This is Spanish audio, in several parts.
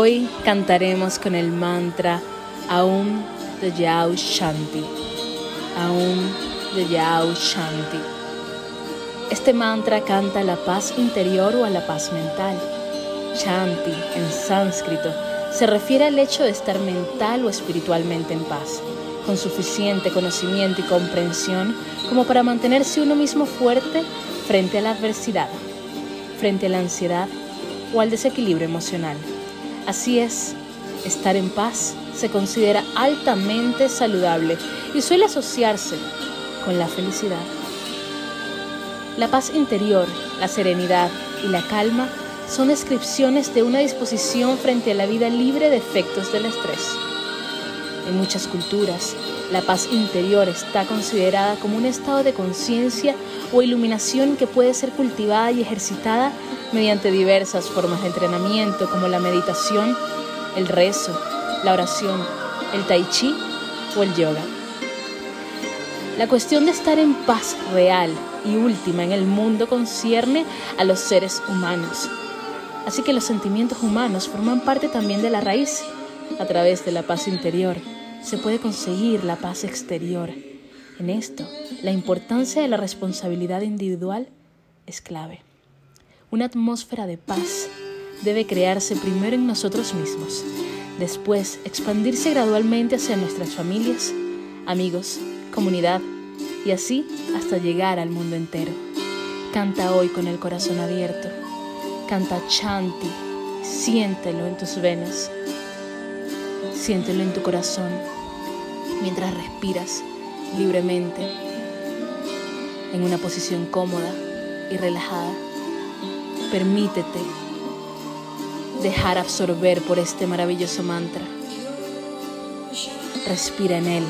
Hoy cantaremos con el mantra Aum Yao Shanti. Aum Yao Shanti. Este mantra canta la paz interior o a la paz mental. Shanti, en sánscrito, se refiere al hecho de estar mental o espiritualmente en paz, con suficiente conocimiento y comprensión como para mantenerse uno mismo fuerte frente a la adversidad, frente a la ansiedad o al desequilibrio emocional. Así es, estar en paz se considera altamente saludable y suele asociarse con la felicidad. La paz interior, la serenidad y la calma son descripciones de una disposición frente a la vida libre de efectos del estrés. En muchas culturas, la paz interior está considerada como un estado de conciencia o iluminación que puede ser cultivada y ejercitada mediante diversas formas de entrenamiento como la meditación, el rezo, la oración, el tai chi o el yoga. La cuestión de estar en paz real y última en el mundo concierne a los seres humanos. Así que los sentimientos humanos forman parte también de la raíz. A través de la paz interior se puede conseguir la paz exterior. En esto, la importancia de la responsabilidad individual es clave. Una atmósfera de paz debe crearse primero en nosotros mismos, después expandirse gradualmente hacia nuestras familias, amigos, comunidad y así hasta llegar al mundo entero. Canta hoy con el corazón abierto, canta chanti, siéntelo en tus venas, siéntelo en tu corazón mientras respiras libremente en una posición cómoda y relajada. Permítete dejar absorber por este maravilloso mantra. Respira en él.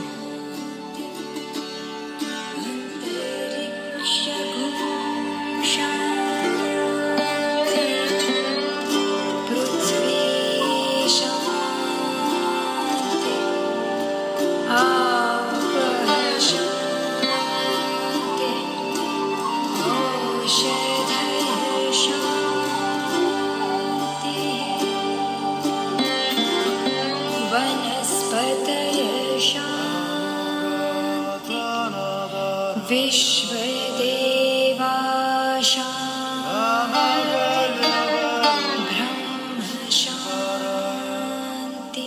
Vishwadeva ब्रह्म शान्ति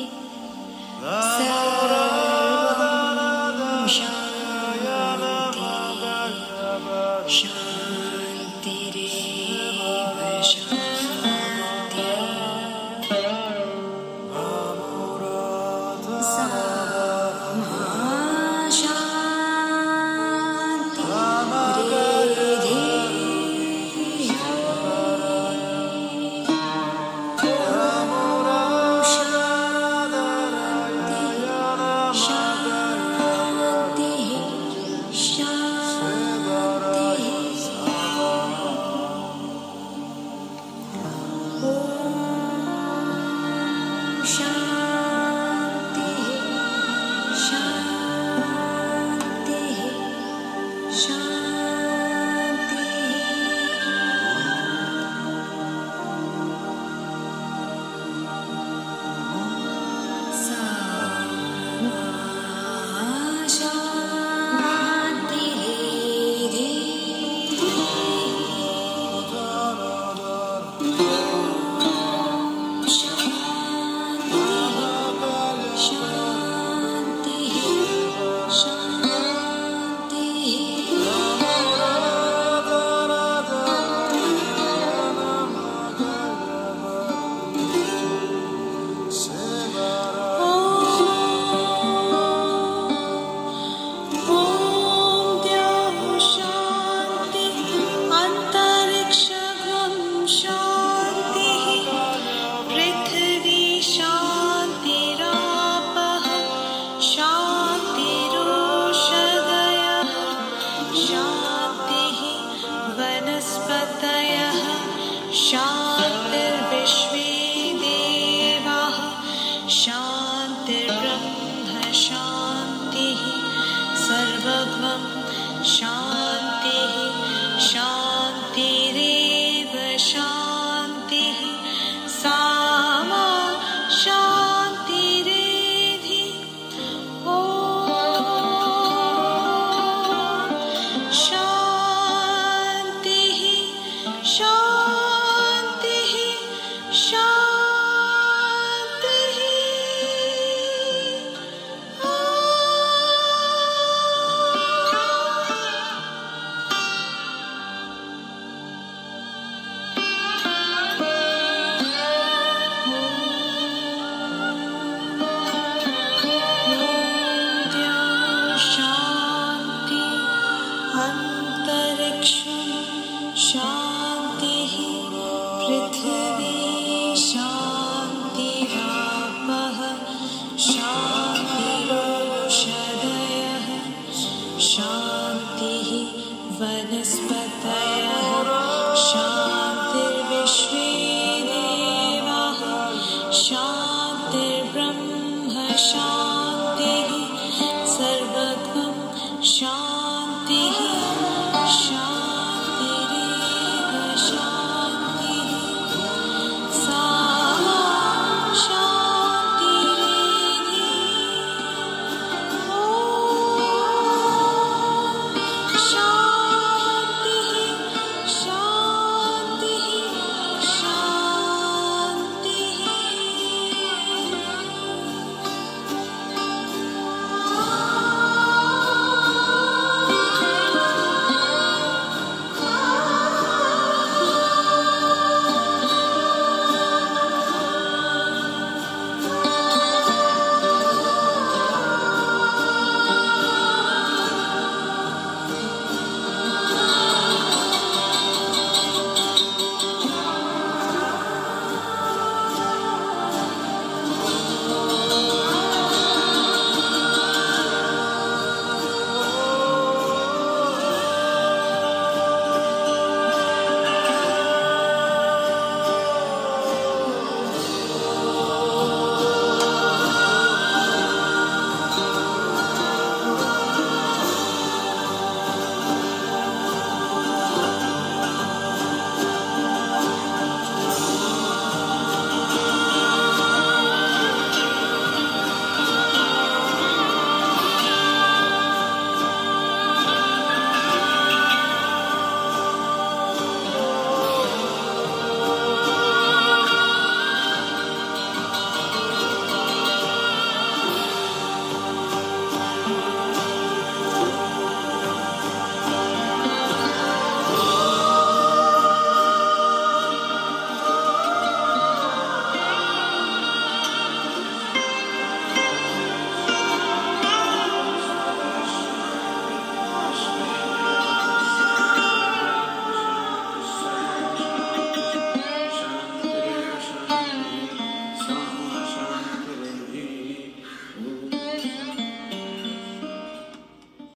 तयः शा show.